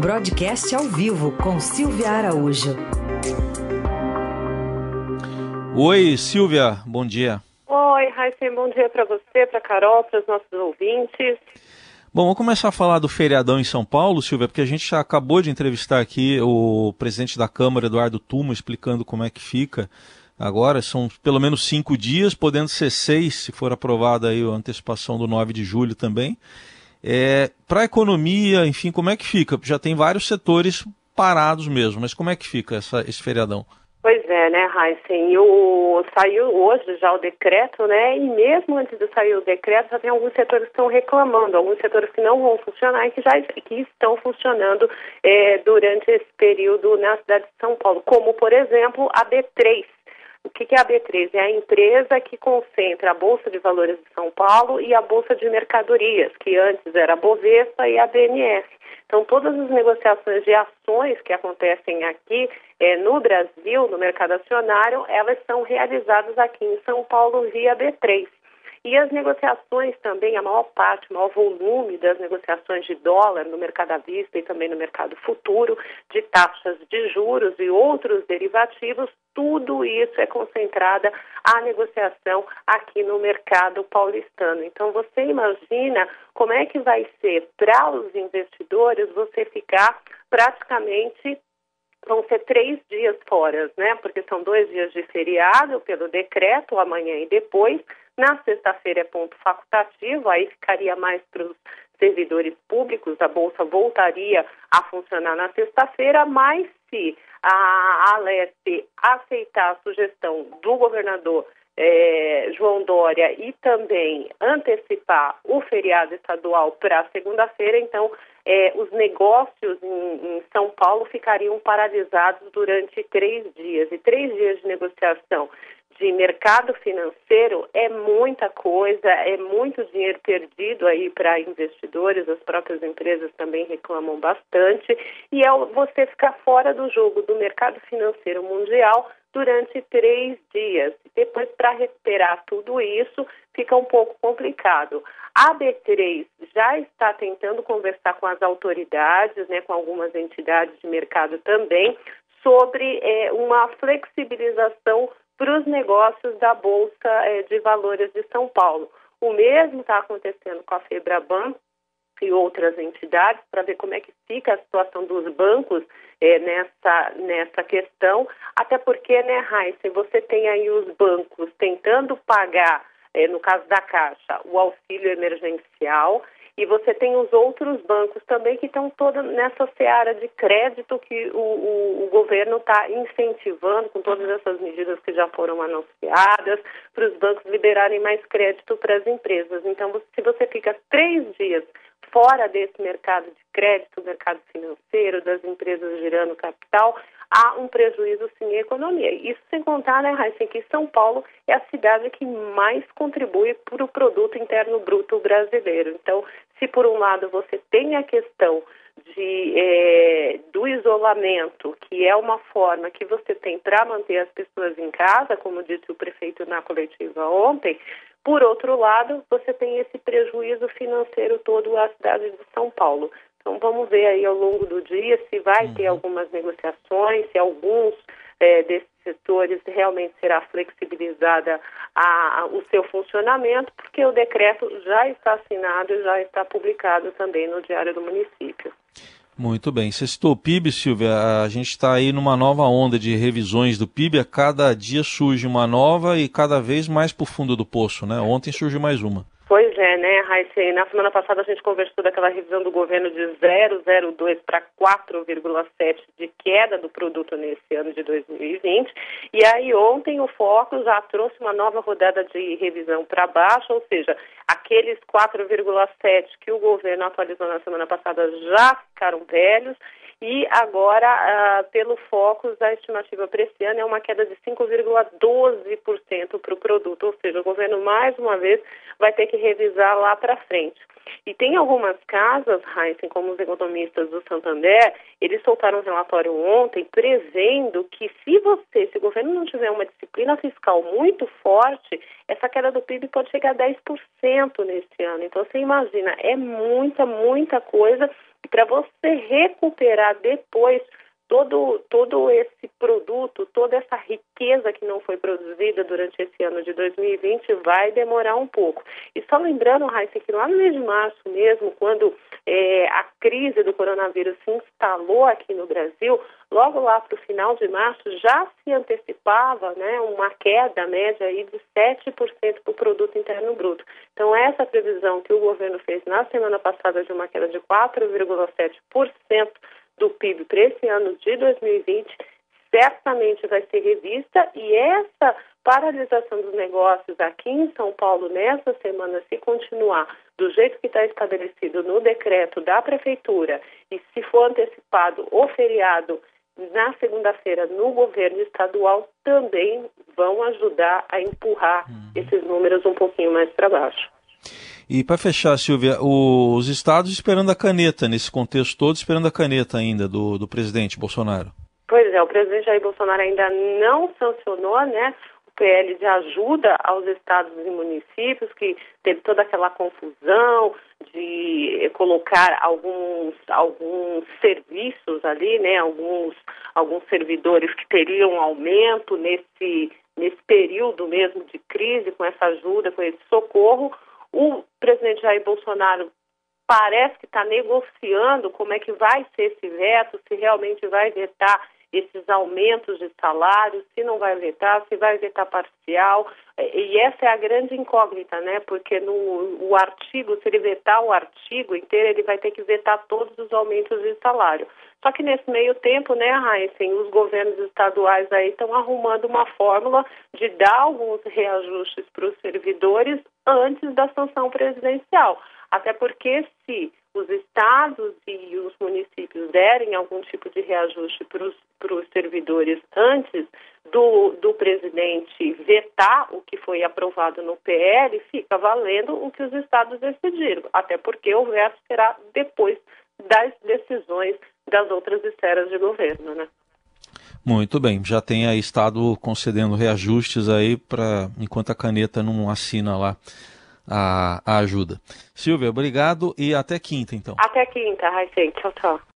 Broadcast ao vivo com Silvia Araújo. Oi, Silvia, bom dia. Oi, Raíssen, bom dia para você, para Carol, para os nossos ouvintes. Bom, vamos começar a falar do feriadão em São Paulo, Silvia, porque a gente já acabou de entrevistar aqui o presidente da Câmara, Eduardo Tuma, explicando como é que fica. Agora são pelo menos cinco dias, podendo ser seis, se for aprovada aí a antecipação do 9 de julho também. É, Para a economia, enfim, como é que fica? Já tem vários setores parados mesmo, mas como é que fica essa, esse feriadão? Pois é, né, Heisen? O, saiu hoje já o decreto, né? E mesmo antes de sair o decreto, já tem alguns setores que estão reclamando, alguns setores que não vão funcionar e que já que estão funcionando é, durante esse período na cidade de São Paulo, como, por exemplo, a B3. O que é a B3? É a empresa que concentra a Bolsa de Valores de São Paulo e a Bolsa de Mercadorias, que antes era a Bovespa e a BNF. Então, todas as negociações de ações que acontecem aqui é, no Brasil, no mercado acionário, elas são realizadas aqui em São Paulo via B3. E as negociações também, a maior parte, o maior volume das negociações de dólar no mercado à vista e também no mercado futuro, de taxas de juros e outros derivativos, tudo isso é concentrada a negociação aqui no mercado paulistano. Então você imagina como é que vai ser para os investidores você ficar praticamente vão ser três dias fora, né? Porque são dois dias de feriado pelo decreto, amanhã e depois. Na sexta-feira é ponto facultativo, aí ficaria mais para os servidores públicos, a Bolsa voltaria a funcionar na sexta-feira, mas se a Alesp aceitar a sugestão do governador é, João Dória e também antecipar o feriado estadual para segunda-feira, então é, os negócios em, em, São Paulo ficariam paralisados durante três dias. E três dias de negociação de mercado financeiro é muita coisa, é muito dinheiro perdido aí para investidores, as próprias empresas também reclamam bastante, e é você ficar fora do jogo do mercado financeiro mundial durante três dias. Depois, para recuperar tudo isso, fica um pouco complicado. A B3 já está tentando conversar com as autoridades, né, com algumas entidades de mercado também, sobre é, uma flexibilização para os negócios da Bolsa é, de Valores de São Paulo. O mesmo está acontecendo com a Febraban e outras entidades para ver como é que fica a situação dos bancos é, nessa, nessa questão, até porque, né, Raíssa, você tem aí os bancos tentando pagar, é, no caso da Caixa, o auxílio emergencial, e você tem os outros bancos também que estão toda nessa seara de crédito que o, o, o governo está incentivando com todas essas medidas que já foram anunciadas para os bancos liberarem mais crédito para as empresas. Então, se você fica três dias fora desse mercado de crédito, mercado financeiro, das empresas girando capital, há um prejuízo sim em economia. Isso sem contar, né, Raíssa, que São Paulo é a cidade que mais contribui para o produto interno bruto brasileiro. Então, se por um lado você tem a questão de, é, do isolamento, que é uma forma que você tem para manter as pessoas em casa, como disse o prefeito na coletiva ontem, por outro lado, você tem esse prejuízo financeiro todo à cidade de São Paulo. Então vamos ver aí ao longo do dia se vai uhum. ter algumas negociações, se alguns é, desses setores realmente será flexibilizada a, a, o seu funcionamento, porque o decreto já está assinado e já está publicado também no Diário do Município. Muito bem. Você citou o PIB, Silvia. A gente está aí numa nova onda de revisões do PIB. A cada dia surge uma nova e cada vez mais para o fundo do poço, né? Ontem surgiu mais uma. É, né, Raíssa? Na semana passada a gente conversou daquela revisão do governo de 0,02 para 4,7 de queda do produto nesse ano de 2020. E aí ontem o Foco já trouxe uma nova rodada de revisão para baixo, ou seja, aqueles 4,7 que o governo atualizou na semana passada já ficaram velhos e agora, ah, pelo Focus, a estimativa para esse ano é uma queda de 5,12% para o produto, ou seja, o governo mais uma vez vai ter que revisar lá para frente. E tem algumas casas, Heisen, como os economistas do Santander, eles soltaram um relatório ontem prevendo que se você, se o governo não tiver uma disciplina fiscal muito forte, essa queda do PIB pode chegar a 10% nesse ano. Então você imagina, é muita, muita coisa para você recuperar depois todo, todo esse produto, toda essa riqueza que não foi produzida durante esse ano de 2020 vai demorar um pouco. E só lembrando, Raíssa, que lá no mês de março mesmo, quando é, a crise do coronavírus se instalou aqui no Brasil, logo lá para o final de março já se antecipava né, uma queda média aí de 7% do produto interno bruto. Então essa previsão que o governo fez na semana passada de uma queda de 4,7% do PIB para esse ano de 2020 certamente vai ser revista e essa paralisação dos negócios aqui em São Paulo nessa semana, se continuar do jeito que está estabelecido no decreto da Prefeitura e se for antecipado o feriado na segunda-feira no governo estadual, também vão ajudar a empurrar uhum. esses números um pouquinho mais para baixo. E para fechar, Silvia, os estados esperando a caneta, nesse contexto todo, esperando a caneta ainda do, do presidente Bolsonaro. Pois é, o presidente Jair Bolsonaro ainda não sancionou, né? O PL de ajuda aos estados e municípios, que teve toda aquela confusão de colocar alguns, alguns serviços ali, né? Alguns, alguns servidores que teriam aumento nesse, nesse período mesmo de crise, com essa ajuda, com esse socorro. O presidente Jair Bolsonaro parece que está negociando como é que vai ser esse veto, se realmente vai vetar esses aumentos de salários, se não vai vetar, se vai vetar parcial. E essa é a grande incógnita, né? Porque no o artigo, se ele vetar o artigo inteiro, ele vai ter que vetar todos os aumentos de salário. Só que nesse meio tempo, né, Heisen, os governos estaduais aí estão arrumando uma fórmula de dar alguns reajustes para os servidores antes da sanção presidencial. Até porque se os estados e os municípios derem algum tipo de reajuste para os servidores antes do, do presidente vetar o que foi aprovado no PL, fica valendo o que os estados decidiram. Até porque o veto será depois das decisões das outras esferas de governo, né? Muito bem, já tem aí Estado concedendo reajustes aí para enquanto a caneta não assina lá a, a ajuda. Silvia, obrigado e até quinta então. Até quinta, Raíssa. Tchau, tchau.